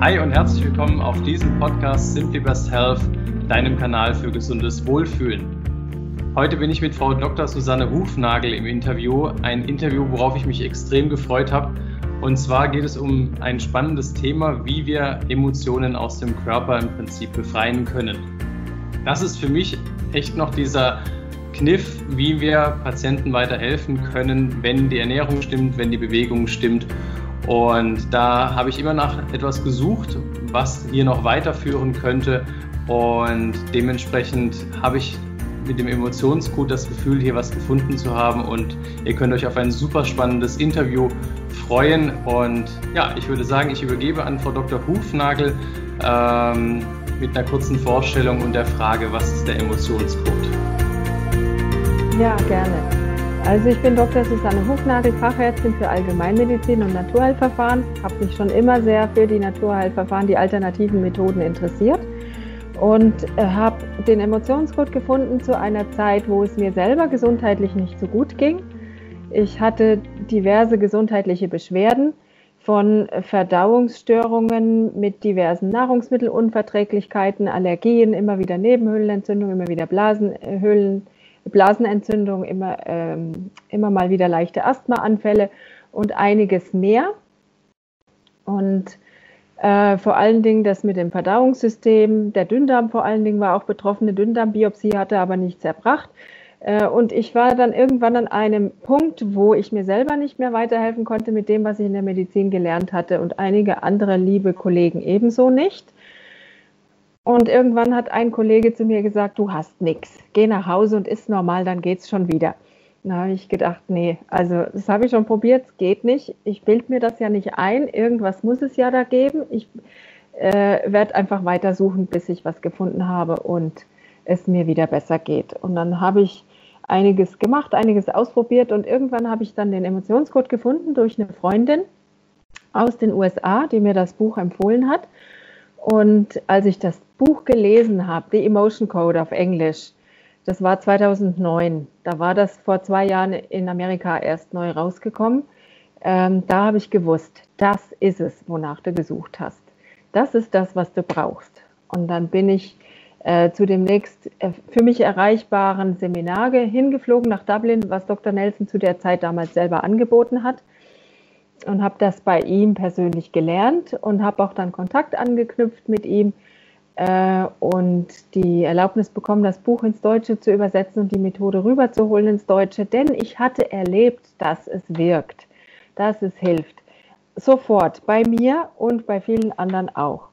Hi und herzlich willkommen auf diesem Podcast Simply Best Health, deinem Kanal für gesundes Wohlfühlen. Heute bin ich mit Frau Dr. Susanne Hufnagel im Interview, ein Interview, worauf ich mich extrem gefreut habe. Und zwar geht es um ein spannendes Thema, wie wir Emotionen aus dem Körper im Prinzip befreien können. Das ist für mich echt noch dieser Kniff, wie wir Patienten weiterhelfen können, wenn die Ernährung stimmt, wenn die Bewegung stimmt und da habe ich immer nach etwas gesucht, was hier noch weiterführen könnte. Und dementsprechend habe ich mit dem Emotionscode das Gefühl, hier was gefunden zu haben. Und ihr könnt euch auf ein super spannendes Interview freuen. Und ja, ich würde sagen, ich übergebe an Frau Dr. Hufnagel ähm, mit einer kurzen Vorstellung und der Frage, was ist der Emotionscode? Ja, gerne. Also ich bin Dr. Susanne Hufnagel, Fachärztin für Allgemeinmedizin und Naturheilverfahren, habe mich schon immer sehr für die Naturheilverfahren, die alternativen Methoden interessiert und äh, habe den Emotionscode gefunden zu einer Zeit, wo es mir selber gesundheitlich nicht so gut ging. Ich hatte diverse gesundheitliche Beschwerden von Verdauungsstörungen mit diversen Nahrungsmittelunverträglichkeiten, Allergien, immer wieder Nebenhöhlenentzündung, immer wieder Blasenhöhlen Blasenentzündung, immer, ähm, immer mal wieder leichte Asthmaanfälle und einiges mehr. Und äh, vor allen Dingen das mit dem Verdauungssystem, der Dünndarm vor allen Dingen war auch betroffen, eine Dünndarmbiopsie hatte aber nichts erbracht. Äh, und ich war dann irgendwann an einem Punkt, wo ich mir selber nicht mehr weiterhelfen konnte mit dem, was ich in der Medizin gelernt hatte und einige andere liebe Kollegen ebenso nicht. Und irgendwann hat ein Kollege zu mir gesagt, du hast nichts, geh nach Hause und isst normal, dann geht's schon wieder. Da habe ich gedacht, nee, also das habe ich schon probiert, es geht nicht. Ich bilde mir das ja nicht ein, irgendwas muss es ja da geben. Ich äh, werde einfach weiter suchen, bis ich was gefunden habe und es mir wieder besser geht. Und dann habe ich einiges gemacht, einiges ausprobiert und irgendwann habe ich dann den Emotionscode gefunden durch eine Freundin aus den USA, die mir das Buch empfohlen hat. Und als ich das Buch gelesen habe, The Emotion Code auf Englisch, das war 2009. Da war das vor zwei Jahren in Amerika erst neu rausgekommen. Ähm, da habe ich gewusst, das ist es, wonach du gesucht hast. Das ist das, was du brauchst. Und dann bin ich äh, zu dem nächst äh, für mich erreichbaren Seminar hingeflogen nach Dublin, was Dr. Nelson zu der Zeit damals selber angeboten hat und habe das bei ihm persönlich gelernt und habe auch dann Kontakt angeknüpft mit ihm äh, und die Erlaubnis bekommen, das Buch ins Deutsche zu übersetzen und die Methode rüberzuholen ins Deutsche, denn ich hatte erlebt, dass es wirkt, dass es hilft. Sofort bei mir und bei vielen anderen auch.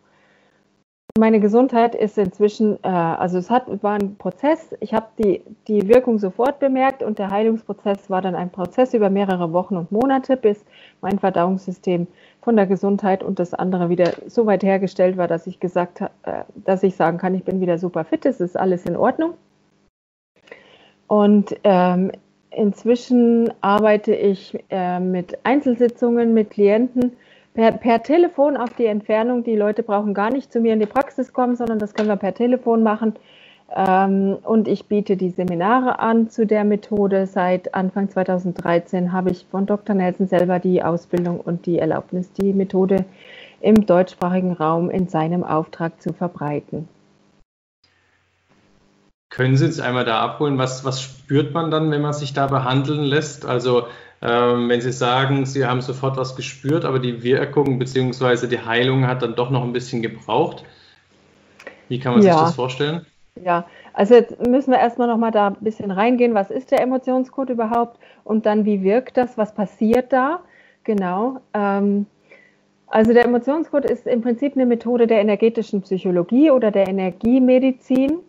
Meine Gesundheit ist inzwischen, äh, also es hat, war ein Prozess. Ich habe die, die Wirkung sofort bemerkt und der Heilungsprozess war dann ein Prozess über mehrere Wochen und Monate, bis mein Verdauungssystem von der Gesundheit und das andere wieder so weit hergestellt war, dass ich gesagt äh, dass ich sagen kann, ich bin wieder super fit, es ist alles in Ordnung. Und ähm, inzwischen arbeite ich äh, mit Einzelsitzungen mit Klienten per, per Telefon auf die Entfernung. Die Leute brauchen gar nicht zu mir in die Praxis kommen, sondern das können wir per Telefon machen. Ähm, und ich biete die Seminare an zu der Methode. Seit Anfang 2013 habe ich von Dr. Nelson selber die Ausbildung und die Erlaubnis, die Methode im deutschsprachigen Raum in seinem Auftrag zu verbreiten. Können Sie uns einmal da abholen, was, was spürt man dann, wenn man sich da behandeln lässt? Also ähm, wenn Sie sagen, Sie haben sofort was gespürt, aber die Wirkung bzw. die Heilung hat dann doch noch ein bisschen gebraucht. Wie kann man ja. sich das vorstellen? Ja, also jetzt müssen wir erstmal noch mal da ein bisschen reingehen. Was ist der Emotionscode überhaupt? Und dann, wie wirkt das? Was passiert da? Genau. Ähm, also der Emotionscode ist im Prinzip eine Methode der energetischen Psychologie oder der Energiemedizin.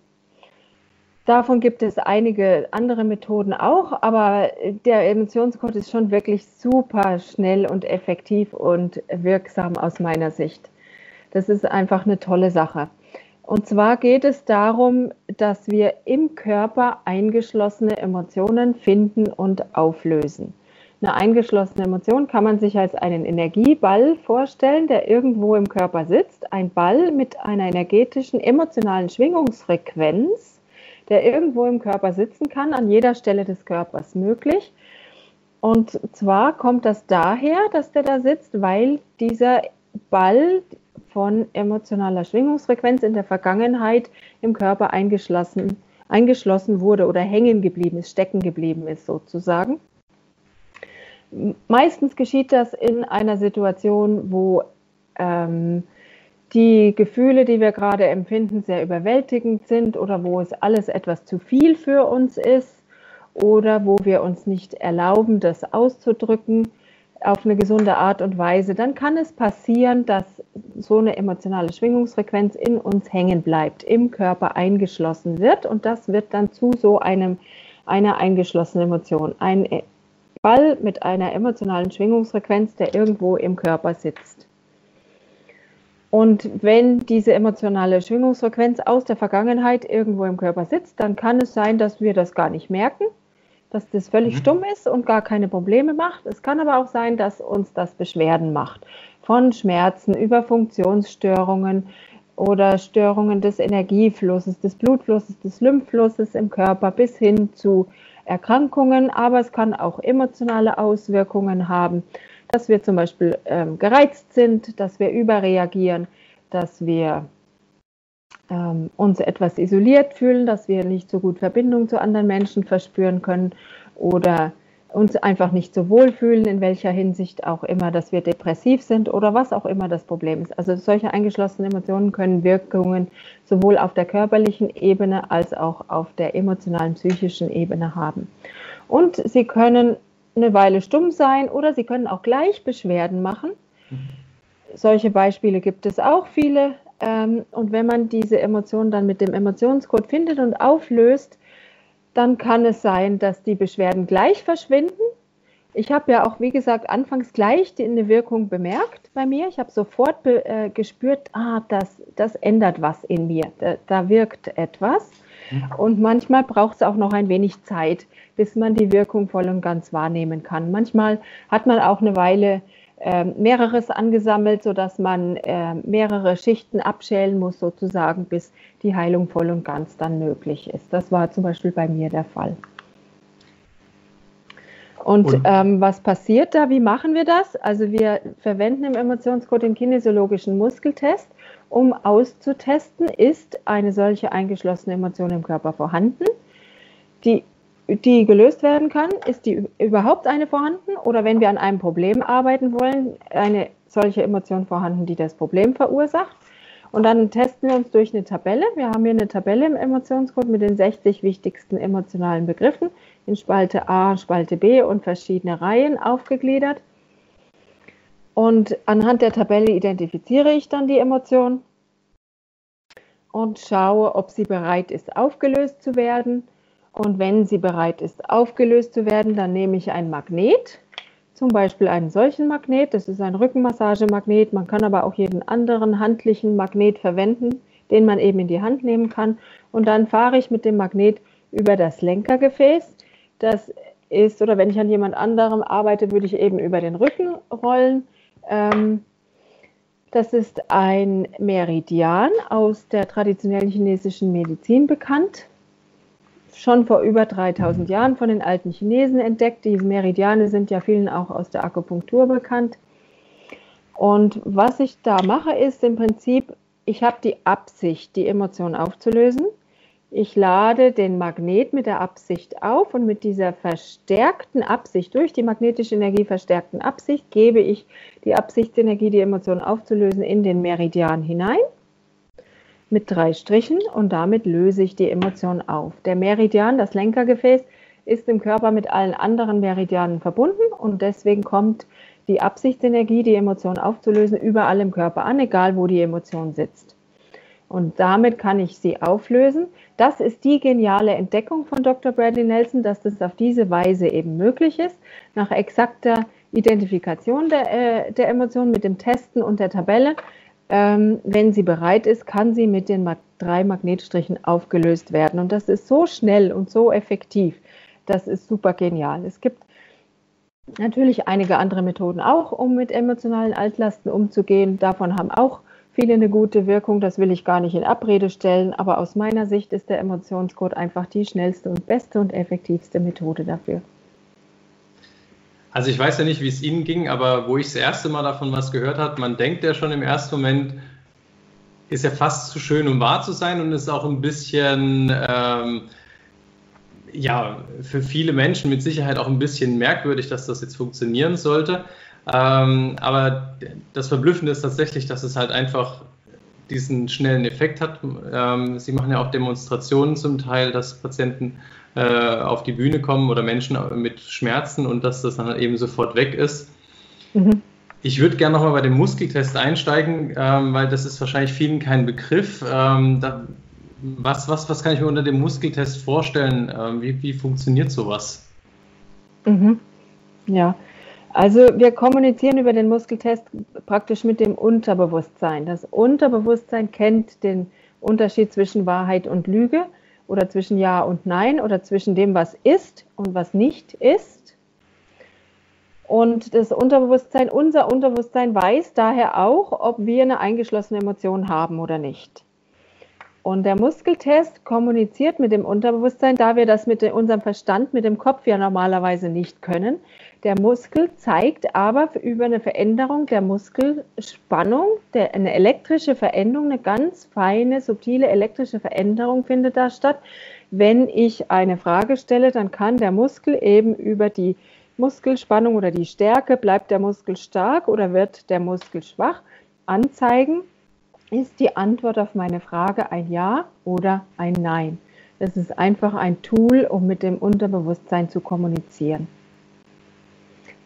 Davon gibt es einige andere Methoden auch, aber der Emotionscode ist schon wirklich super schnell und effektiv und wirksam aus meiner Sicht. Das ist einfach eine tolle Sache. Und zwar geht es darum, dass wir im Körper eingeschlossene Emotionen finden und auflösen. Eine eingeschlossene Emotion kann man sich als einen Energieball vorstellen, der irgendwo im Körper sitzt. Ein Ball mit einer energetischen, emotionalen Schwingungsfrequenz der irgendwo im Körper sitzen kann, an jeder Stelle des Körpers möglich. Und zwar kommt das daher, dass der da sitzt, weil dieser Ball von emotionaler Schwingungsfrequenz in der Vergangenheit im Körper eingeschlossen, eingeschlossen wurde oder hängen geblieben ist, stecken geblieben ist sozusagen. Meistens geschieht das in einer Situation, wo ähm, die Gefühle, die wir gerade empfinden, sehr überwältigend sind oder wo es alles etwas zu viel für uns ist oder wo wir uns nicht erlauben, das auszudrücken auf eine gesunde Art und Weise, dann kann es passieren, dass so eine emotionale Schwingungsfrequenz in uns hängen bleibt, im Körper eingeschlossen wird und das wird dann zu so einem einer eingeschlossenen Emotion. Ein Ball mit einer emotionalen Schwingungsfrequenz, der irgendwo im Körper sitzt. Und wenn diese emotionale Schwingungsfrequenz aus der Vergangenheit irgendwo im Körper sitzt, dann kann es sein, dass wir das gar nicht merken, dass das völlig mhm. stumm ist und gar keine Probleme macht. Es kann aber auch sein, dass uns das Beschwerden macht. Von Schmerzen über Funktionsstörungen oder Störungen des Energieflusses, des Blutflusses, des Lymphflusses im Körper bis hin zu Erkrankungen. Aber es kann auch emotionale Auswirkungen haben dass wir zum Beispiel ähm, gereizt sind, dass wir überreagieren, dass wir ähm, uns etwas isoliert fühlen, dass wir nicht so gut Verbindung zu anderen Menschen verspüren können oder uns einfach nicht so wohl fühlen, in welcher Hinsicht auch immer, dass wir depressiv sind oder was auch immer das Problem ist. Also solche eingeschlossenen Emotionen können Wirkungen sowohl auf der körperlichen Ebene als auch auf der emotionalen, psychischen Ebene haben. Und sie können eine Weile stumm sein oder sie können auch gleich Beschwerden machen. Mhm. Solche Beispiele gibt es auch viele. Ähm, und wenn man diese Emotionen dann mit dem Emotionscode findet und auflöst, dann kann es sein, dass die Beschwerden gleich verschwinden. Ich habe ja auch, wie gesagt, anfangs gleich die, eine Wirkung bemerkt bei mir. Ich habe sofort äh, gespürt, ah, das, das ändert was in mir. Da, da wirkt etwas. Mhm. Und manchmal braucht es auch noch ein wenig Zeit, bis man die Wirkung voll und ganz wahrnehmen kann. Manchmal hat man auch eine Weile äh, mehreres angesammelt, sodass man äh, mehrere Schichten abschälen muss, sozusagen, bis die Heilung voll und ganz dann möglich ist. Das war zum Beispiel bei mir der Fall. Und, und ähm, was passiert da? Wie machen wir das? Also wir verwenden im Emotionscode den kinesiologischen Muskeltest, um auszutesten, ist eine solche eingeschlossene Emotion im Körper vorhanden. Die die gelöst werden kann? Ist die überhaupt eine vorhanden? Oder wenn wir an einem Problem arbeiten wollen, eine solche Emotion vorhanden, die das Problem verursacht? Und dann testen wir uns durch eine Tabelle. Wir haben hier eine Tabelle im Emotionscode mit den 60 wichtigsten emotionalen Begriffen in Spalte A, Spalte B und verschiedene Reihen aufgegliedert. Und anhand der Tabelle identifiziere ich dann die Emotion und schaue, ob sie bereit ist, aufgelöst zu werden und wenn sie bereit ist, aufgelöst zu werden, dann nehme ich ein Magnet, zum Beispiel einen solchen Magnet. Das ist ein Rückenmassagemagnet. Man kann aber auch jeden anderen handlichen Magnet verwenden, den man eben in die Hand nehmen kann. Und dann fahre ich mit dem Magnet über das Lenkergefäß. Das ist, oder wenn ich an jemand anderem arbeite, würde ich eben über den Rücken rollen. Ähm, das ist ein Meridian aus der traditionellen chinesischen Medizin bekannt schon vor über 3000 Jahren von den alten Chinesen entdeckt. Die Meridiane sind ja vielen auch aus der Akupunktur bekannt. Und was ich da mache, ist im Prinzip, ich habe die Absicht, die Emotion aufzulösen. Ich lade den Magnet mit der Absicht auf und mit dieser verstärkten Absicht, durch die magnetische Energie verstärkten Absicht, gebe ich die Absichtsenergie, die Emotion aufzulösen, in den Meridian hinein mit drei Strichen und damit löse ich die Emotion auf. Der Meridian, das Lenkergefäß, ist im Körper mit allen anderen Meridianen verbunden und deswegen kommt die Absichtsenergie, die Emotion aufzulösen, überall im Körper an, egal wo die Emotion sitzt. Und damit kann ich sie auflösen. Das ist die geniale Entdeckung von Dr. Bradley Nelson, dass das auf diese Weise eben möglich ist, nach exakter Identifikation der, äh, der Emotion mit dem Testen und der Tabelle ähm, wenn sie bereit ist, kann sie mit den drei Magnetstrichen aufgelöst werden. Und das ist so schnell und so effektiv. Das ist super genial. Es gibt natürlich einige andere Methoden auch, um mit emotionalen Altlasten umzugehen. Davon haben auch eine gute Wirkung. Das will ich gar nicht in Abrede stellen. Aber aus meiner Sicht ist der Emotionscode einfach die schnellste und beste und effektivste Methode dafür. Also ich weiß ja nicht, wie es Ihnen ging, aber wo ich das erste Mal davon was gehört habe, man denkt ja schon im ersten Moment, ist ja fast zu schön, um wahr zu sein und ist auch ein bisschen, ähm, ja, für viele Menschen mit Sicherheit auch ein bisschen merkwürdig, dass das jetzt funktionieren sollte. Ähm, aber das Verblüffende ist tatsächlich, dass es halt einfach diesen schnellen Effekt hat. Ähm, Sie machen ja auch Demonstrationen zum Teil, dass Patienten äh, auf die Bühne kommen oder Menschen mit Schmerzen und dass das dann eben sofort weg ist. Mhm. Ich würde gerne nochmal bei dem Muskeltest einsteigen, ähm, weil das ist wahrscheinlich vielen kein Begriff. Ähm, da, was, was, was kann ich mir unter dem Muskeltest vorstellen? Ähm, wie, wie funktioniert sowas? Mhm. Ja, also wir kommunizieren über den Muskeltest praktisch mit dem Unterbewusstsein. Das Unterbewusstsein kennt den Unterschied zwischen Wahrheit und Lüge oder zwischen Ja und Nein oder zwischen dem, was ist und was nicht ist. Und das Unterbewusstsein, unser Unterbewusstsein weiß daher auch, ob wir eine eingeschlossene Emotion haben oder nicht. Und der Muskeltest kommuniziert mit dem Unterbewusstsein, da wir das mit unserem Verstand, mit dem Kopf ja normalerweise nicht können. Der Muskel zeigt aber über eine Veränderung der Muskelspannung, der, eine elektrische Veränderung, eine ganz feine, subtile elektrische Veränderung findet da statt. Wenn ich eine Frage stelle, dann kann der Muskel eben über die Muskelspannung oder die Stärke, bleibt der Muskel stark oder wird der Muskel schwach, anzeigen, ist die Antwort auf meine Frage ein Ja oder ein Nein. Das ist einfach ein Tool, um mit dem Unterbewusstsein zu kommunizieren.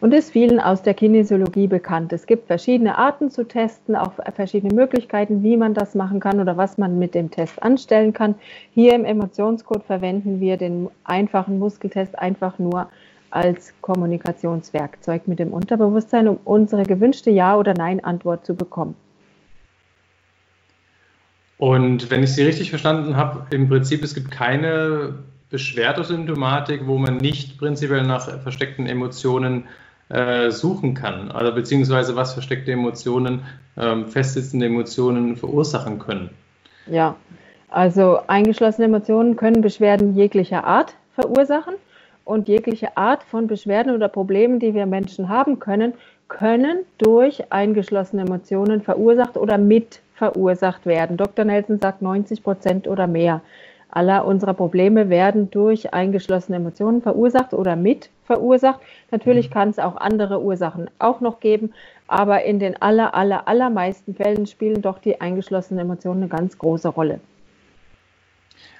Und ist vielen aus der Kinesiologie bekannt. Es gibt verschiedene Arten zu testen, auch verschiedene Möglichkeiten, wie man das machen kann oder was man mit dem Test anstellen kann. Hier im Emotionscode verwenden wir den einfachen Muskeltest einfach nur als Kommunikationswerkzeug mit dem Unterbewusstsein, um unsere gewünschte Ja- oder Nein-Antwort zu bekommen. Und wenn ich Sie richtig verstanden habe, im Prinzip, es gibt keine Beschwerdesymptomatik, wo man nicht prinzipiell nach versteckten Emotionen äh, suchen kann, also beziehungsweise was versteckte Emotionen, ähm, festsitzende Emotionen verursachen können. Ja, also eingeschlossene Emotionen können Beschwerden jeglicher Art verursachen und jegliche Art von Beschwerden oder Problemen, die wir Menschen haben können, können durch eingeschlossene Emotionen verursacht oder mit verursacht werden. Dr. Nelson sagt 90 Prozent oder mehr aller unserer Probleme werden durch eingeschlossene Emotionen verursacht oder mit verursacht. Natürlich mhm. kann es auch andere Ursachen auch noch geben, aber in den aller, aller, allermeisten Fällen spielen doch die eingeschlossenen Emotionen eine ganz große Rolle.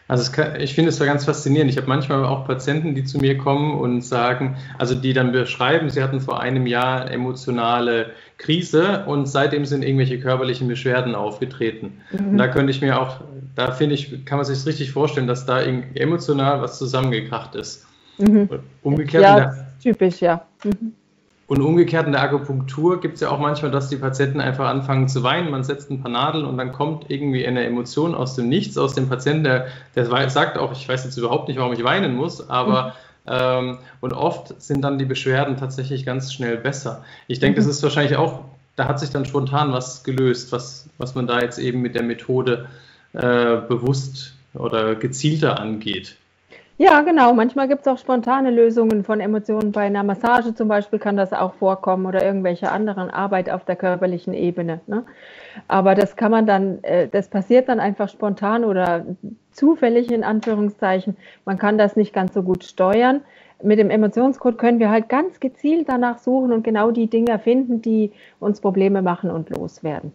Also kann, ich finde es da ganz faszinierend. Ich habe manchmal auch Patienten, die zu mir kommen und sagen, also die dann beschreiben, sie hatten vor einem Jahr emotionale Krise und seitdem sind irgendwelche körperlichen Beschwerden aufgetreten. Mhm. Und da könnte ich mir auch, da finde ich, kann man sich richtig vorstellen, dass da emotional was zusammengekracht ist. Mhm. Umgekehrt. Ja, typisch, ja. Mhm. Und umgekehrt in der Akupunktur gibt es ja auch manchmal, dass die Patienten einfach anfangen zu weinen. Man setzt ein paar Nadeln und dann kommt irgendwie eine Emotion aus dem Nichts, aus dem Patienten, der, der sagt auch, ich weiß jetzt überhaupt nicht, warum ich weinen muss, aber mhm. ähm, und oft sind dann die Beschwerden tatsächlich ganz schnell besser. Ich denke, mhm. das ist wahrscheinlich auch, da hat sich dann spontan was gelöst, was, was man da jetzt eben mit der Methode äh, bewusst oder gezielter angeht. Ja, genau. Manchmal gibt es auch spontane Lösungen von Emotionen. Bei einer Massage zum Beispiel kann das auch vorkommen oder irgendwelche anderen Arbeit auf der körperlichen Ebene. Ne? Aber das kann man dann, äh, das passiert dann einfach spontan oder zufällig in Anführungszeichen. Man kann das nicht ganz so gut steuern. Mit dem Emotionscode können wir halt ganz gezielt danach suchen und genau die Dinge finden, die uns Probleme machen und loswerden.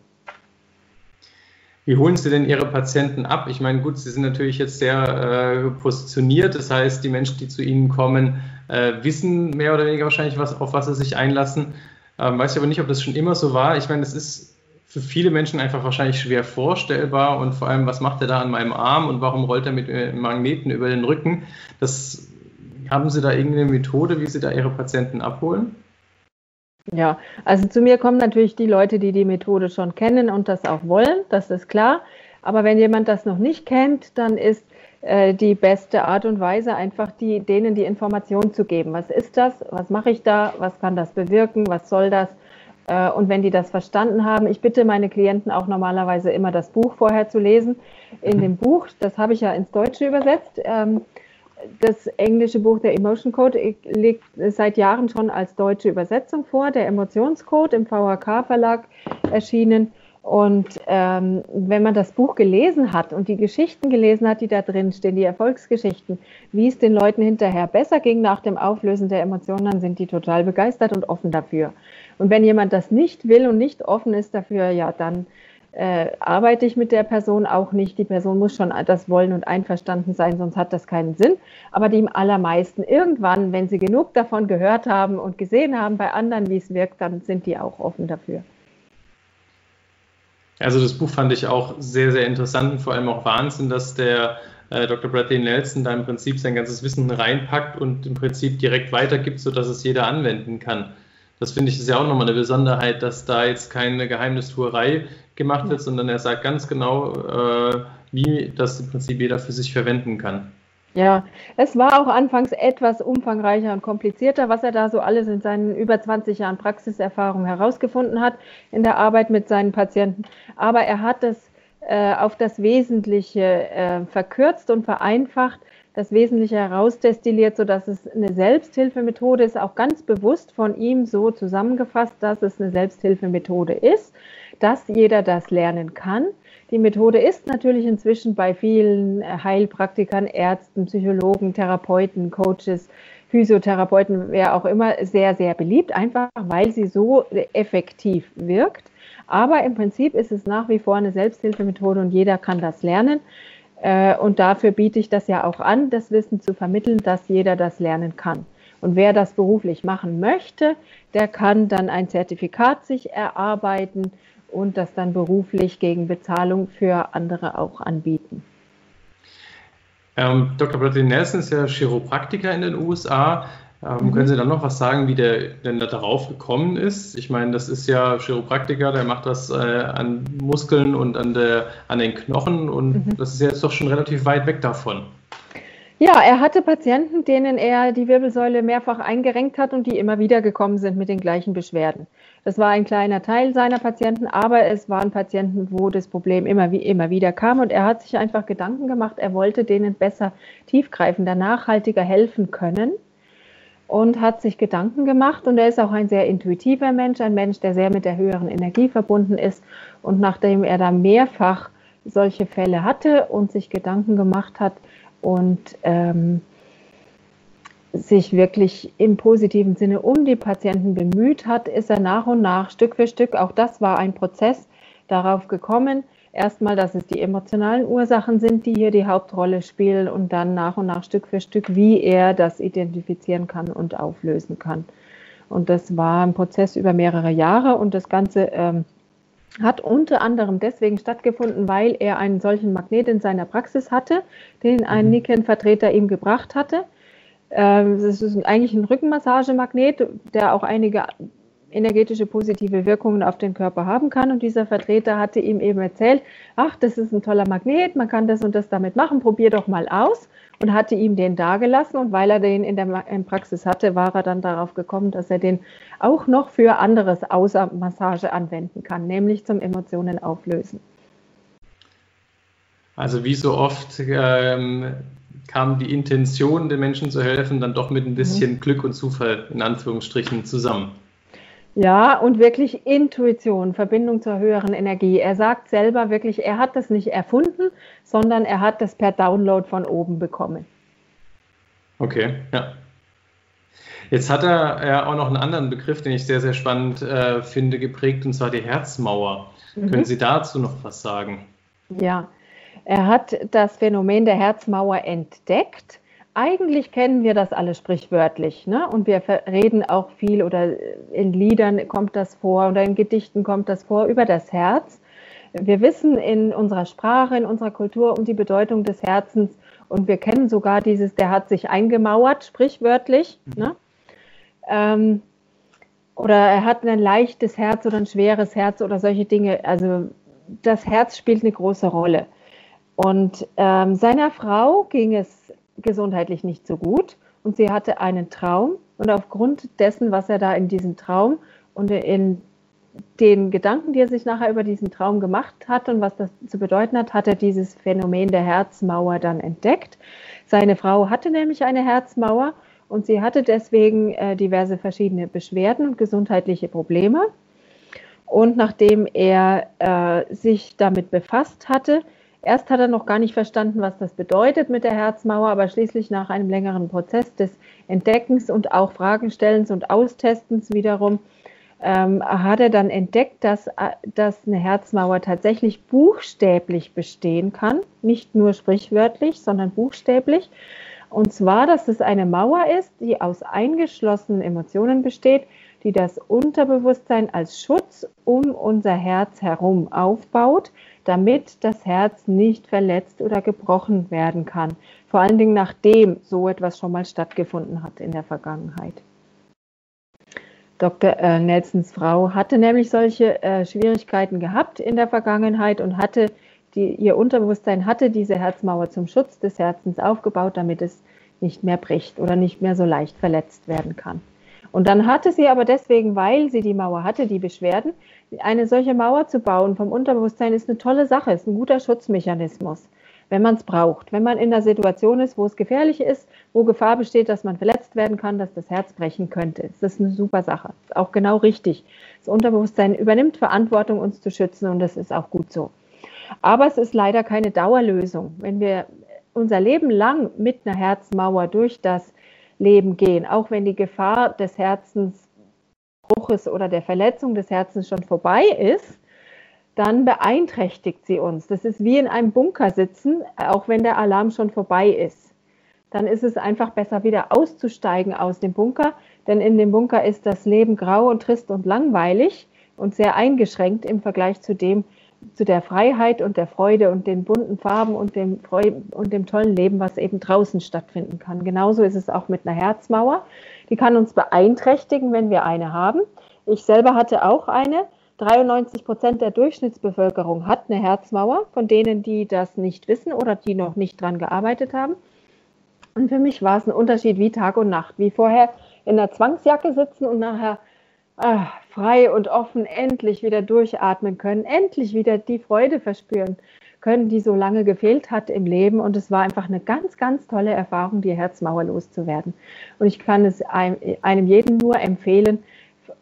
Wie holen Sie denn Ihre Patienten ab? Ich meine, gut, Sie sind natürlich jetzt sehr äh, positioniert. Das heißt, die Menschen, die zu Ihnen kommen, äh, wissen mehr oder weniger wahrscheinlich, was, auf was sie sich einlassen. Ähm, weiß ich aber nicht, ob das schon immer so war. Ich meine, das ist für viele Menschen einfach wahrscheinlich schwer vorstellbar. Und vor allem, was macht er da an meinem Arm und warum rollt er mit äh, Magneten über den Rücken? Das, haben Sie da irgendeine Methode, wie Sie da Ihre Patienten abholen? Ja, also zu mir kommen natürlich die Leute, die die Methode schon kennen und das auch wollen, das ist klar. Aber wenn jemand das noch nicht kennt, dann ist äh, die beste Art und Weise einfach die, denen die Information zu geben. Was ist das? Was mache ich da? Was kann das bewirken? Was soll das? Äh, und wenn die das verstanden haben, ich bitte meine Klienten auch normalerweise immer das Buch vorher zu lesen. In mhm. dem Buch, das habe ich ja ins Deutsche übersetzt, ähm, das englische Buch der Emotion Code liegt seit Jahren schon als deutsche Übersetzung vor, der Emotionscode im VHK Verlag erschienen. Und ähm, wenn man das Buch gelesen hat und die Geschichten gelesen hat, die da drin stehen, die Erfolgsgeschichten, wie es den Leuten hinterher besser ging nach dem Auflösen der Emotionen, dann sind die total begeistert und offen dafür. Und wenn jemand das nicht will und nicht offen ist dafür, ja, dann äh, arbeite ich mit der Person auch nicht. Die Person muss schon das wollen und einverstanden sein, sonst hat das keinen Sinn. Aber die im allermeisten irgendwann, wenn sie genug davon gehört haben und gesehen haben bei anderen, wie es wirkt, dann sind die auch offen dafür. Also das Buch fand ich auch sehr, sehr interessant und vor allem auch Wahnsinn, dass der äh, Dr. Bradley Nelson da im Prinzip sein ganzes Wissen reinpackt und im Prinzip direkt weitergibt, sodass es jeder anwenden kann. Das finde ich ist ja auch nochmal eine Besonderheit, dass da jetzt keine Geheimnistuerei gemacht wird, sondern er sagt ganz genau, äh, wie das im Prinzip jeder für sich verwenden kann. Ja, es war auch anfangs etwas umfangreicher und komplizierter, was er da so alles in seinen über 20 Jahren Praxiserfahrung herausgefunden hat in der Arbeit mit seinen Patienten. Aber er hat es äh, auf das Wesentliche äh, verkürzt und vereinfacht, das Wesentliche herausdestilliert, sodass es eine Selbsthilfemethode ist, auch ganz bewusst von ihm so zusammengefasst, dass es eine Selbsthilfemethode ist, dass jeder das lernen kann die Methode ist natürlich inzwischen bei vielen Heilpraktikern, Ärzten, Psychologen, Therapeuten, Coaches, Physiotherapeuten, wer auch immer, sehr, sehr beliebt, einfach weil sie so effektiv wirkt. Aber im Prinzip ist es nach wie vor eine Selbsthilfemethode und jeder kann das lernen. Äh, und dafür biete ich das ja auch an, das Wissen zu vermitteln, dass jeder das lernen kann. Und wer das beruflich machen möchte, der kann dann ein Zertifikat sich erarbeiten und das dann beruflich gegen Bezahlung für andere auch anbieten. Ähm, Dr. Bradley Nelson ist ja Chiropraktiker in den USA. Ähm, mhm. Können Sie dann noch was sagen, wie der denn da darauf gekommen ist? Ich meine, das ist ja Chiropraktiker, der macht das äh, an Muskeln und an, der, an den Knochen und mhm. das ist jetzt doch schon relativ weit weg davon. Ja, er hatte Patienten, denen er die Wirbelsäule mehrfach eingerenkt hat und die immer wieder gekommen sind mit den gleichen Beschwerden. Das war ein kleiner Teil seiner Patienten, aber es waren Patienten, wo das Problem immer, wie, immer wieder kam und er hat sich einfach Gedanken gemacht, er wollte denen besser, tiefgreifender, nachhaltiger helfen können und hat sich Gedanken gemacht. Und er ist auch ein sehr intuitiver Mensch, ein Mensch, der sehr mit der höheren Energie verbunden ist. Und nachdem er da mehrfach solche Fälle hatte und sich Gedanken gemacht hat, und ähm, sich wirklich im positiven Sinne um die Patienten bemüht hat, ist er nach und nach, Stück für Stück, auch das war ein Prozess, darauf gekommen, erstmal, dass es die emotionalen Ursachen sind, die hier die Hauptrolle spielen und dann nach und nach Stück für Stück, wie er das identifizieren kann und auflösen kann. Und das war ein Prozess über mehrere Jahre und das Ganze ähm, hat unter anderem deswegen stattgefunden, weil er einen solchen Magnet in seiner Praxis hatte, den ein mhm. Niken-Vertreter ihm gebracht hatte. Ähm, das ist eigentlich ein Rückenmassagemagnet, der auch einige energetische positive Wirkungen auf den Körper haben kann. Und dieser Vertreter hatte ihm eben erzählt, ach, das ist ein toller Magnet, man kann das und das damit machen, probier doch mal aus und hatte ihm den dagelassen. Und weil er den in der Praxis hatte, war er dann darauf gekommen, dass er den auch noch für anderes außer Massage anwenden kann, nämlich zum Emotionen auflösen. Also wie so oft ähm, kam die Intention, den Menschen zu helfen, dann doch mit ein bisschen mhm. Glück und Zufall in Anführungsstrichen zusammen. Ja, und wirklich Intuition, Verbindung zur höheren Energie. Er sagt selber wirklich, er hat das nicht erfunden, sondern er hat das per Download von oben bekommen. Okay, ja. Jetzt hat er ja auch noch einen anderen Begriff, den ich sehr, sehr spannend äh, finde, geprägt, und zwar die Herzmauer. Mhm. Können Sie dazu noch was sagen? Ja, er hat das Phänomen der Herzmauer entdeckt eigentlich kennen wir das alle sprichwörtlich, ne? Und wir reden auch viel oder in Liedern kommt das vor oder in Gedichten kommt das vor über das Herz. Wir wissen in unserer Sprache, in unserer Kultur um die Bedeutung des Herzens und wir kennen sogar dieses, der hat sich eingemauert, sprichwörtlich, mhm. ne? Ähm, oder er hat ein leichtes Herz oder ein schweres Herz oder solche Dinge. Also das Herz spielt eine große Rolle. Und ähm, seiner Frau ging es gesundheitlich nicht so gut und sie hatte einen Traum und aufgrund dessen, was er da in diesem Traum und in den Gedanken, die er sich nachher über diesen Traum gemacht hat und was das zu bedeuten hat, hat er dieses Phänomen der Herzmauer dann entdeckt. Seine Frau hatte nämlich eine Herzmauer und sie hatte deswegen äh, diverse verschiedene Beschwerden und gesundheitliche Probleme. Und nachdem er äh, sich damit befasst hatte, erst hat er noch gar nicht verstanden, was das bedeutet mit der Herzmauer, aber schließlich nach einem längeren Prozess des Entdeckens und auch Fragenstellens und Austestens wiederum ähm, hat er dann entdeckt, dass, äh, dass eine Herzmauer tatsächlich buchstäblich bestehen kann, nicht nur sprichwörtlich, sondern buchstäblich. Und zwar, dass es eine Mauer ist, die aus eingeschlossenen Emotionen besteht, die das Unterbewusstsein als Schutz um unser Herz herum aufbaut, damit das Herz nicht verletzt oder gebrochen werden kann. Vor allen Dingen nachdem so etwas schon mal stattgefunden hat in der Vergangenheit. Dr. Äh, Nelsons Frau hatte nämlich solche äh, Schwierigkeiten gehabt in der Vergangenheit und hatte die, ihr Unterbewusstsein hatte diese Herzmauer zum Schutz des Herzens aufgebaut, damit es nicht mehr bricht oder nicht mehr so leicht verletzt werden kann. Und dann hatte sie aber deswegen, weil sie die Mauer hatte, die Beschwerden, eine solche Mauer zu bauen vom Unterbewusstsein ist eine tolle Sache, ist ein guter Schutzmechanismus wenn man es braucht. Wenn man in der Situation ist, wo es gefährlich ist, wo Gefahr besteht, dass man verletzt werden kann, dass das Herz brechen könnte. ist Das eine super Sache. Ist auch genau richtig. Das Unterbewusstsein übernimmt Verantwortung, uns zu schützen und das ist auch gut so. Aber es ist leider keine Dauerlösung. Wenn wir unser Leben lang mit einer Herzmauer durch das Leben gehen, auch wenn die Gefahr des Herzensbruches oder der Verletzung des Herzens schon vorbei ist, dann beeinträchtigt sie uns. Das ist wie in einem Bunker sitzen, auch wenn der Alarm schon vorbei ist. Dann ist es einfach besser, wieder auszusteigen aus dem Bunker, denn in dem Bunker ist das Leben grau und trist und langweilig und sehr eingeschränkt im Vergleich zu dem, zu der Freiheit und der Freude und den bunten Farben und dem, und dem tollen Leben, was eben draußen stattfinden kann. Genauso ist es auch mit einer Herzmauer. Die kann uns beeinträchtigen, wenn wir eine haben. Ich selber hatte auch eine 93 Prozent der Durchschnittsbevölkerung hat eine Herzmauer, von denen, die das nicht wissen oder die noch nicht dran gearbeitet haben. Und für mich war es ein Unterschied wie Tag und Nacht, wie vorher in der Zwangsjacke sitzen und nachher ah, frei und offen endlich wieder durchatmen können, endlich wieder die Freude verspüren können, die so lange gefehlt hat im Leben. Und es war einfach eine ganz, ganz tolle Erfahrung, die Herzmauer loszuwerden. Und ich kann es einem jeden nur empfehlen,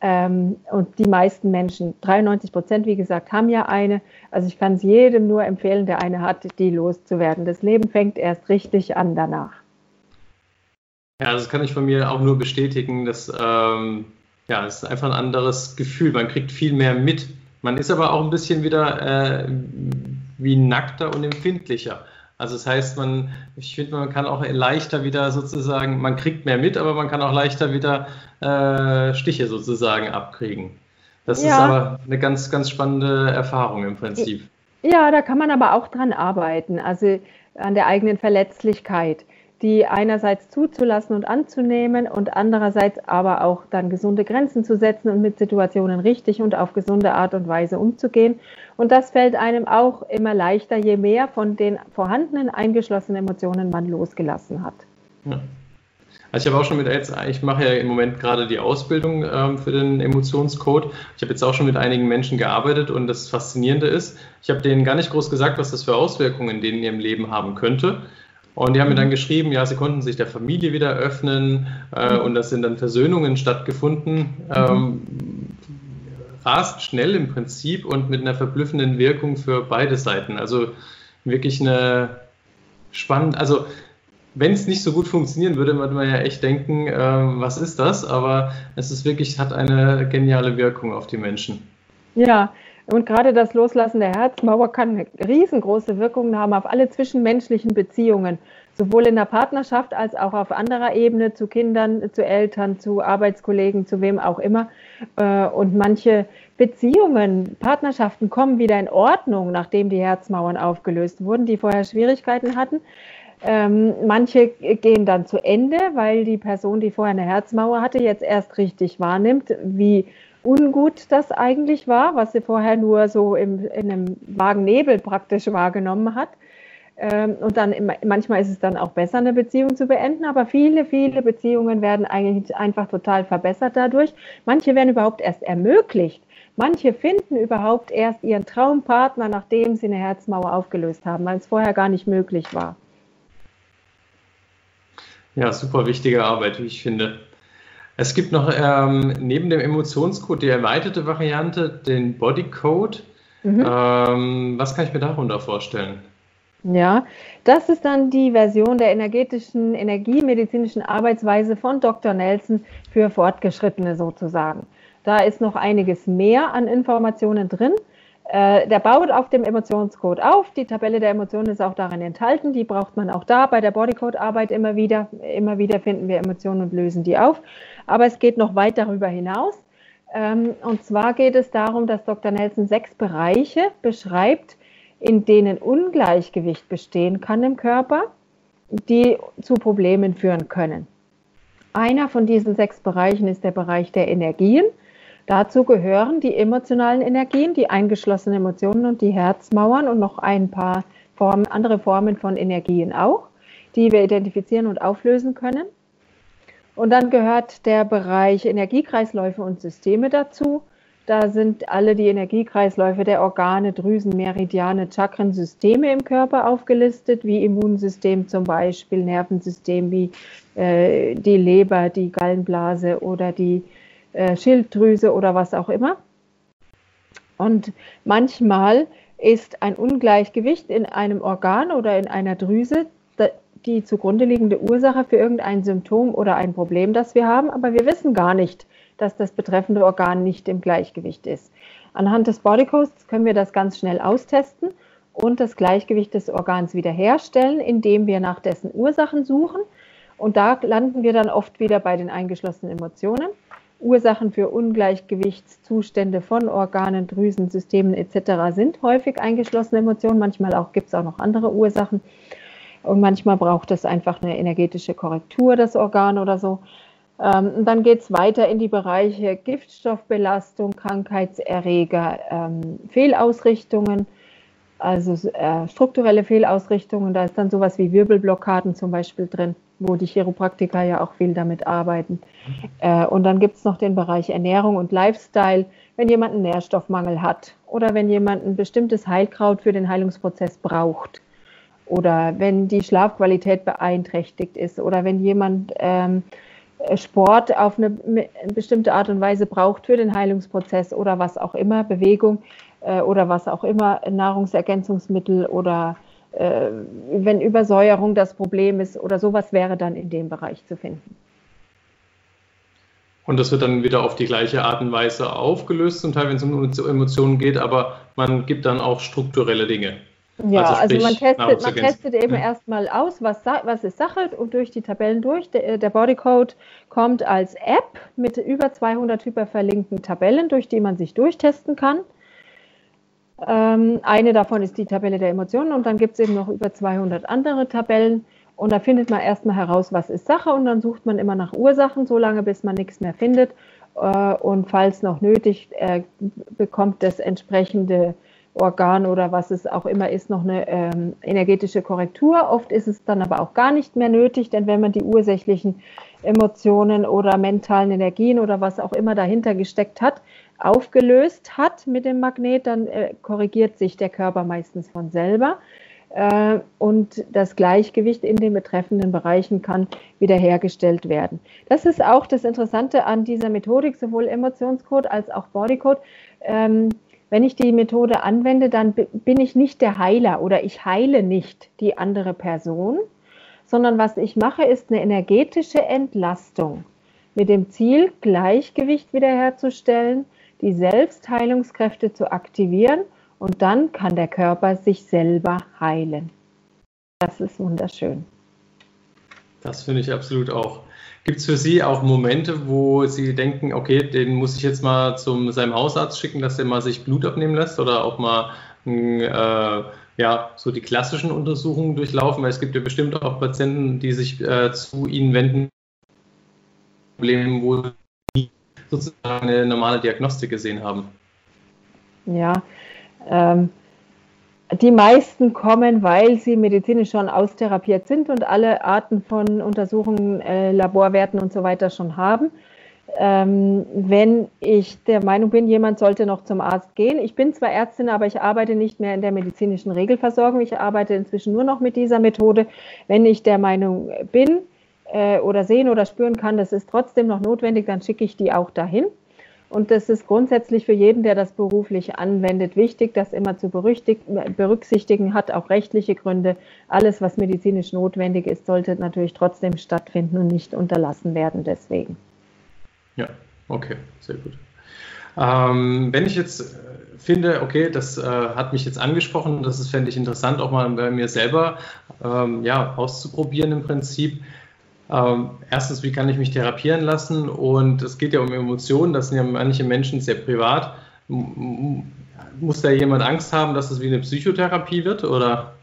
ähm, und die meisten Menschen, 93 Prozent, wie gesagt, haben ja eine. Also ich kann es jedem nur empfehlen, der eine hat, die loszuwerden. Das Leben fängt erst richtig an danach. Ja, das kann ich von mir auch nur bestätigen. Dass, ähm, ja, es ist einfach ein anderes Gefühl. Man kriegt viel mehr mit. Man ist aber auch ein bisschen wieder äh, wie nackter und empfindlicher. Also das heißt, man, ich finde, man kann auch leichter wieder sozusagen, man kriegt mehr mit, aber man kann auch leichter wieder äh, Stiche sozusagen abkriegen. Das ja. ist aber eine ganz, ganz spannende Erfahrung im Prinzip. Ja, da kann man aber auch dran arbeiten, also an der eigenen Verletzlichkeit die einerseits zuzulassen und anzunehmen und andererseits aber auch dann gesunde Grenzen zu setzen und mit Situationen richtig und auf gesunde Art und Weise umzugehen. Und das fällt einem auch immer leichter, je mehr von den vorhandenen eingeschlossenen Emotionen man losgelassen hat. Ja. Also ich habe auch schon mit jetzt, ich mache ja im Moment gerade die Ausbildung ähm, für den Emotionscode. Ich habe jetzt auch schon mit einigen Menschen gearbeitet und das Faszinierende ist, ich habe denen gar nicht groß gesagt, was das für Auswirkungen in denen ihrem Leben haben könnte. Und die haben mir dann geschrieben, ja, sie konnten sich der Familie wieder öffnen äh, mhm. und das sind dann Versöhnungen stattgefunden. Ähm, rasend schnell im Prinzip und mit einer verblüffenden Wirkung für beide Seiten. Also wirklich eine spannende, also wenn es nicht so gut funktionieren würde, würde man ja echt denken, äh, was ist das? Aber es ist wirklich, hat eine geniale Wirkung auf die Menschen. Ja, und gerade das Loslassen der Herzmauer kann eine riesengroße Wirkung haben auf alle zwischenmenschlichen Beziehungen, sowohl in der Partnerschaft als auch auf anderer Ebene zu Kindern, zu Eltern, zu Arbeitskollegen, zu wem auch immer. Äh, und manche Beziehungen, Partnerschaften kommen wieder in Ordnung, nachdem die Herzmauern aufgelöst wurden, die vorher Schwierigkeiten hatten. Ähm, manche gehen dann zu Ende, weil die Person, die vorher eine Herzmauer hatte, jetzt erst richtig wahrnimmt, wie ungut das eigentlich war, was sie vorher nur so im, in einem vagen Nebel praktisch wahrgenommen hat. Ähm, und dann manchmal ist es dann auch besser, eine Beziehung zu beenden, aber viele, viele Beziehungen werden eigentlich einfach total verbessert dadurch. Manche werden überhaupt erst ermöglicht. Manche finden überhaupt erst ihren Traumpartner, nachdem sie eine Herzmauer aufgelöst haben, weil es vorher gar nicht möglich war. Ja, super wichtige Arbeit, wie ich finde. Es gibt noch ähm, neben dem Emotionscode die erweiterte Variante, den Bodycode. Mhm. Ähm, was kann ich mir darunter vorstellen? Ja, das ist dann die Version der energetischen, energiemedizinischen Arbeitsweise von Dr. Nelson für Fortgeschrittene sozusagen. Da ist noch einiges mehr an Informationen drin. Äh, der baut auf dem Emotionscode auf. Die Tabelle der Emotionen ist auch darin enthalten. Die braucht man auch da bei der Bodycode-Arbeit immer wieder. Immer wieder finden wir Emotionen und lösen die auf. Aber es geht noch weit darüber hinaus. Ähm, und zwar geht es darum, dass Dr. Nelson sechs Bereiche beschreibt, in denen Ungleichgewicht bestehen kann im Körper, die zu Problemen führen können. Einer von diesen sechs Bereichen ist der Bereich der Energien. Dazu gehören die emotionalen Energien, die eingeschlossenen Emotionen und die Herzmauern und noch ein paar Formen, andere Formen von Energien auch, die wir identifizieren und auflösen können. Und dann gehört der Bereich Energiekreisläufe und Systeme dazu. Da sind alle die Energiekreisläufe der Organe, Drüsen, Meridiane, Chakren, Systeme im Körper aufgelistet, wie Immunsystem zum Beispiel, Nervensystem wie äh, die Leber, die Gallenblase oder die äh, Schilddrüse oder was auch immer. Und manchmal ist ein Ungleichgewicht in einem Organ oder in einer Drüse die zugrunde liegende Ursache für irgendein Symptom oder ein Problem, das wir haben, aber wir wissen gar nicht, dass das betreffende Organ nicht im Gleichgewicht ist. Anhand des Bodycodes können wir das ganz schnell austesten und das Gleichgewicht des Organs wiederherstellen, indem wir nach dessen Ursachen suchen. Und da landen wir dann oft wieder bei den eingeschlossenen Emotionen. Ursachen für Ungleichgewichtszustände von Organen, Drüsen, Systemen etc. sind häufig eingeschlossene Emotionen. Manchmal auch gibt es auch noch andere Ursachen. Und manchmal braucht es einfach eine energetische Korrektur, das Organ oder so. Ähm, dann geht es weiter in die Bereiche Giftstoffbelastung, Krankheitserreger, ähm, Fehlausrichtungen, also äh, strukturelle Fehlausrichtungen. Da ist dann sowas wie Wirbelblockaden zum Beispiel drin wo die Chiropraktiker ja auch viel damit arbeiten. Äh, und dann gibt es noch den Bereich Ernährung und Lifestyle, wenn jemand einen Nährstoffmangel hat oder wenn jemand ein bestimmtes Heilkraut für den Heilungsprozess braucht oder wenn die Schlafqualität beeinträchtigt ist oder wenn jemand ähm, Sport auf eine, bestimmte Art und Weise braucht für den Heilungsprozess oder was auch immer, Bewegung äh, oder was auch immer, Nahrungsergänzungsmittel oder äh, wenn Übersäuerung das Problem ist oder sowas wäre dann in dem Bereich zu finden. Und das wird dann wieder auf die gleiche Art und Weise aufgelöst, zum Teil, wenn es um Emotionen geht, aber man gibt dann auch strukturelle Dinge. Ja, also, also man, testet, man testet eben ja. erstmal aus, was, was ist Sache und durch die Tabellen durch. Der, der Bodycode kommt als App mit über 200 hyperverlinkten Tabellen, durch die man sich durchtesten kann. Ähm, eine davon ist die Tabelle der Emotionen und dann gibt es eben noch über 200 andere Tabellen. Und da findet man erstmal heraus, was ist Sache und dann sucht man immer nach Ursachen, solange bis man nichts mehr findet. Äh, und falls noch nötig, äh, bekommt das entsprechende Organ oder was es auch immer ist, noch eine ähm, energetische Korrektur. Oft ist es dann aber auch gar nicht mehr nötig, denn wenn man die ursächlichen Emotionen oder mentalen Energien oder was auch immer dahinter gesteckt hat, aufgelöst hat mit dem Magnet, dann äh, korrigiert sich der Körper meistens von selber äh, und das Gleichgewicht in den betreffenden Bereichen kann wiederhergestellt werden. Das ist auch das Interessante an dieser Methodik, sowohl Emotionscode als auch Bodycode. Ähm, wenn ich die Methode anwende, dann bin ich nicht der Heiler oder ich heile nicht die andere Person, sondern was ich mache, ist eine energetische Entlastung mit dem Ziel, Gleichgewicht wiederherzustellen, die Selbstheilungskräfte zu aktivieren und dann kann der Körper sich selber heilen. Das ist wunderschön. Das finde ich absolut auch. Gibt es für Sie auch Momente, wo Sie denken, okay, den muss ich jetzt mal zu seinem Hausarzt schicken, dass der mal sich Blut abnehmen lässt oder auch mal äh, ja, so die klassischen Untersuchungen durchlaufen? Weil es gibt ja bestimmt auch Patienten, die sich äh, zu Ihnen wenden, Probleme, wo sozusagen eine normale Diagnostik gesehen haben? Ja, ähm, die meisten kommen, weil sie medizinisch schon austherapiert sind und alle Arten von Untersuchungen, äh, Laborwerten und so weiter schon haben. Ähm, wenn ich der Meinung bin, jemand sollte noch zum Arzt gehen. Ich bin zwar Ärztin, aber ich arbeite nicht mehr in der medizinischen Regelversorgung. Ich arbeite inzwischen nur noch mit dieser Methode. Wenn ich der Meinung bin, äh, oder sehen oder spüren kann, das ist trotzdem noch notwendig, dann schicke ich die auch dahin. Und das ist grundsätzlich für jeden, der das beruflich anwendet, wichtig, das immer zu berücksichtigen, hat auch rechtliche Gründe. Alles, was medizinisch notwendig ist, sollte natürlich trotzdem stattfinden und nicht unterlassen werden deswegen. Ja, okay, sehr gut. Ähm, wenn ich jetzt äh, finde, okay, das äh, hat mich jetzt angesprochen, das fände ich interessant, auch mal bei mir selber ähm, ja, auszuprobieren im Prinzip. Ähm, erstens, wie kann ich mich therapieren lassen? Und es geht ja um Emotionen, das sind ja manche Menschen sehr privat. Muss da jemand Angst haben, dass es wie eine Psychotherapie wird? Oder?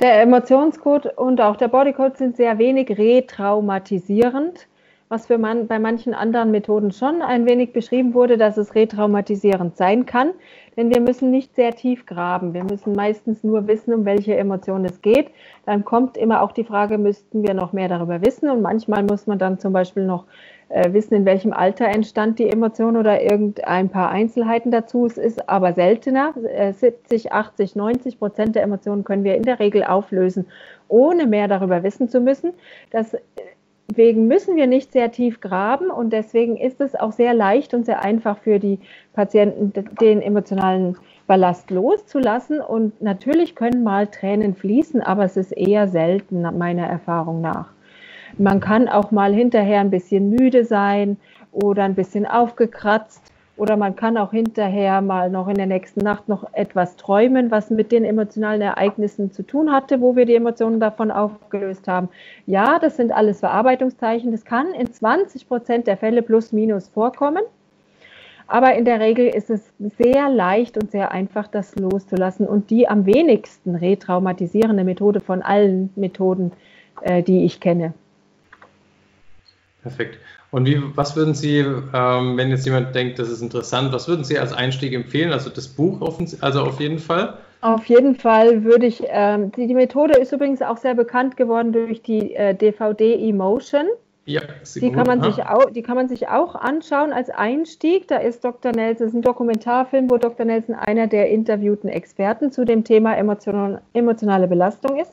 Der Emotionscode und auch der Bodycode sind sehr wenig retraumatisierend was für man, bei manchen anderen Methoden schon ein wenig beschrieben wurde, dass es retraumatisierend sein kann. Denn wir müssen nicht sehr tief graben. Wir müssen meistens nur wissen, um welche Emotionen es geht. Dann kommt immer auch die Frage, müssten wir noch mehr darüber wissen? Und manchmal muss man dann zum Beispiel noch äh, wissen, in welchem Alter entstand die Emotion oder irgendein paar Einzelheiten dazu. Es ist aber seltener. 70, 80, 90 Prozent der Emotionen können wir in der Regel auflösen, ohne mehr darüber wissen zu müssen. Das Deswegen müssen wir nicht sehr tief graben und deswegen ist es auch sehr leicht und sehr einfach für die Patienten, den emotionalen Ballast loszulassen. Und natürlich können mal Tränen fließen, aber es ist eher selten, meiner Erfahrung nach. Man kann auch mal hinterher ein bisschen müde sein oder ein bisschen aufgekratzt oder man kann auch hinterher mal noch in der nächsten Nacht noch etwas träumen, was mit den emotionalen Ereignissen zu tun hatte, wo wir die Emotionen davon aufgelöst haben. Ja, das sind alles Verarbeitungszeichen. Das kann in 20 Prozent der Fälle plus minus vorkommen. Aber in der Regel ist es sehr leicht und sehr einfach, das loszulassen. Und die am wenigsten retraumatisierende Methode von allen Methoden, äh, die ich kenne. Perfekt. Und wie, was würden Sie, ähm, wenn jetzt jemand denkt, das ist interessant, was würden Sie als Einstieg empfehlen? Also das Buch, also auf jeden Fall? Auf jeden Fall würde ich, ähm, die, die, Methode ist übrigens auch sehr bekannt geworden durch die äh, DVD Emotion. Ja, die kann, man sich auch, die kann man sich auch anschauen als Einstieg. Da ist Dr. Nelson, das ist ein Dokumentarfilm, wo Dr. Nelson einer der interviewten Experten zu dem Thema emotion, emotionale Belastung ist.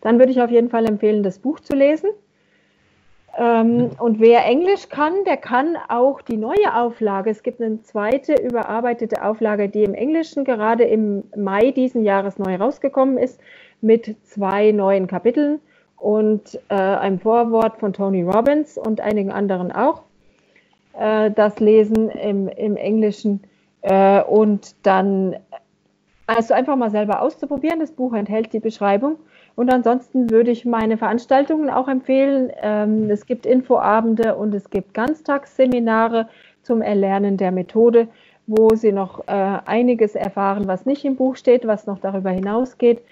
Dann würde ich auf jeden Fall empfehlen, das Buch zu lesen. Ähm, und wer Englisch kann, der kann auch die neue Auflage. Es gibt eine zweite überarbeitete Auflage, die im Englischen gerade im Mai diesen Jahres neu rausgekommen ist, mit zwei neuen Kapiteln und äh, einem Vorwort von Tony Robbins und einigen anderen auch. Äh, das Lesen im, im Englischen äh, und dann also einfach mal selber auszuprobieren. Das Buch enthält die Beschreibung und ansonsten würde ich meine Veranstaltungen auch empfehlen. Ähm, es gibt Infoabende und es gibt Ganztagsseminare zum Erlernen der Methode, wo Sie noch äh, einiges erfahren, was nicht im Buch steht, was noch darüber hinausgeht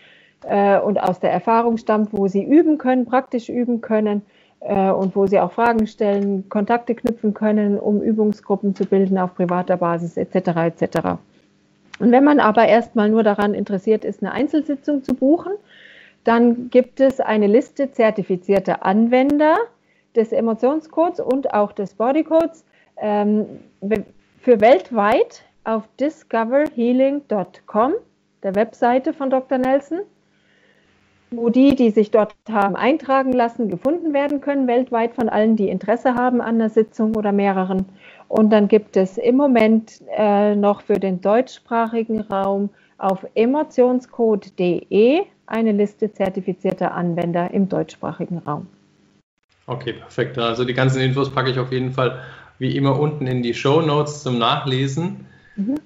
äh, und aus der Erfahrung stammt, wo Sie üben können, praktisch üben können äh, und wo Sie auch Fragen stellen, Kontakte knüpfen können, um Übungsgruppen zu bilden auf privater Basis etc. etc. Und wenn man aber erstmal nur daran interessiert ist, eine Einzelsitzung zu buchen, dann gibt es eine Liste zertifizierter Anwender des Emotionscodes und auch des Bodycodes ähm, für weltweit auf discoverhealing.com, der Webseite von Dr. Nelson, wo die, die sich dort haben eintragen lassen, gefunden werden können, weltweit von allen, die Interesse haben an der Sitzung oder mehreren. Und dann gibt es im Moment äh, noch für den deutschsprachigen Raum auf emotionscode.de eine Liste zertifizierter Anwender im deutschsprachigen Raum. Okay, perfekt. Also die ganzen Infos packe ich auf jeden Fall wie immer unten in die Show Notes zum Nachlesen. Mhm.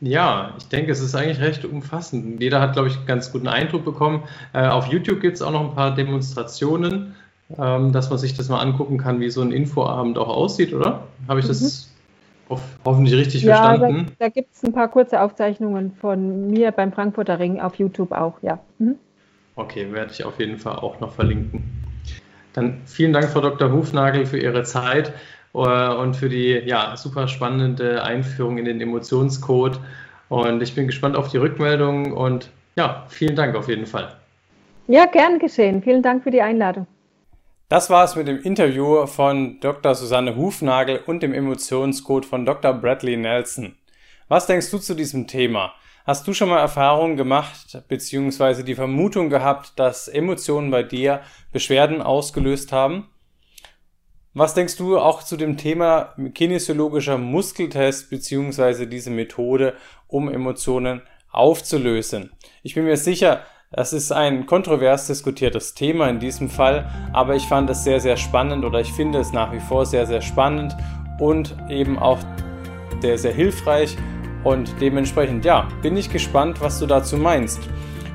Ja, ich denke, es ist eigentlich recht umfassend. Jeder hat, glaube ich, einen ganz guten Eindruck bekommen. Äh, auf YouTube gibt es auch noch ein paar Demonstrationen, ähm, dass man sich das mal angucken kann, wie so ein Infoabend auch aussieht, oder? Habe ich mhm. das hoffentlich richtig ja, verstanden. Da, da gibt es ein paar kurze Aufzeichnungen von mir beim Frankfurter Ring auf YouTube auch, ja. Mhm. Okay, werde ich auf jeden Fall auch noch verlinken. Dann vielen Dank, Frau Dr. Hufnagel, für Ihre Zeit äh, und für die ja, super spannende Einführung in den Emotionscode. Und ich bin gespannt auf die Rückmeldung und ja, vielen Dank auf jeden Fall. Ja, gern geschehen. Vielen Dank für die Einladung. Das war's mit dem Interview von Dr. Susanne Hufnagel und dem Emotionscode von Dr. Bradley Nelson. Was denkst du zu diesem Thema? Hast du schon mal Erfahrungen gemacht, beziehungsweise die Vermutung gehabt, dass Emotionen bei dir Beschwerden ausgelöst haben? Was denkst du auch zu dem Thema kinesiologischer Muskeltest, beziehungsweise diese Methode, um Emotionen aufzulösen? Ich bin mir sicher, das ist ein kontrovers diskutiertes Thema in diesem Fall, aber ich fand es sehr, sehr spannend oder ich finde es nach wie vor sehr, sehr spannend und eben auch sehr, sehr hilfreich und dementsprechend, ja, bin ich gespannt, was du dazu meinst.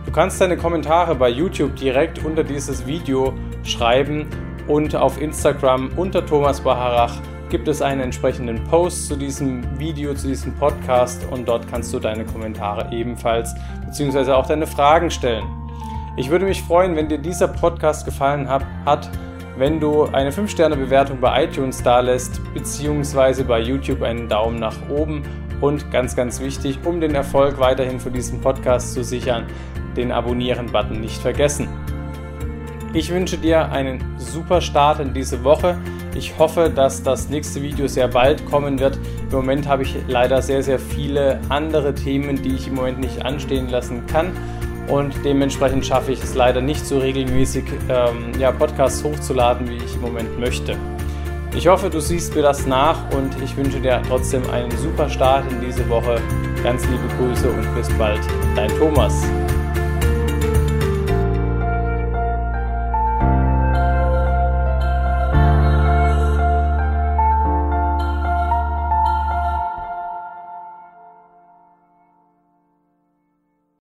Du kannst deine Kommentare bei YouTube direkt unter dieses Video schreiben und auf Instagram unter Thomas Baharach gibt es einen entsprechenden Post zu diesem Video, zu diesem Podcast und dort kannst du deine Kommentare ebenfalls beziehungsweise auch deine Fragen stellen. Ich würde mich freuen, wenn dir dieser Podcast gefallen hat, wenn du eine 5-Sterne-Bewertung bei iTunes da lässt, beziehungsweise bei YouTube einen Daumen nach oben und ganz, ganz wichtig, um den Erfolg weiterhin für diesen Podcast zu sichern, den Abonnieren-Button nicht vergessen. Ich wünsche dir einen super Start in diese Woche. Ich hoffe, dass das nächste Video sehr bald kommen wird. Im Moment habe ich leider sehr, sehr viele andere Themen, die ich im Moment nicht anstehen lassen kann. Und dementsprechend schaffe ich es leider nicht so regelmäßig, ähm, ja, Podcasts hochzuladen, wie ich im Moment möchte. Ich hoffe, du siehst mir das nach und ich wünsche dir trotzdem einen super Start in diese Woche. Ganz liebe Grüße und bis bald, dein Thomas.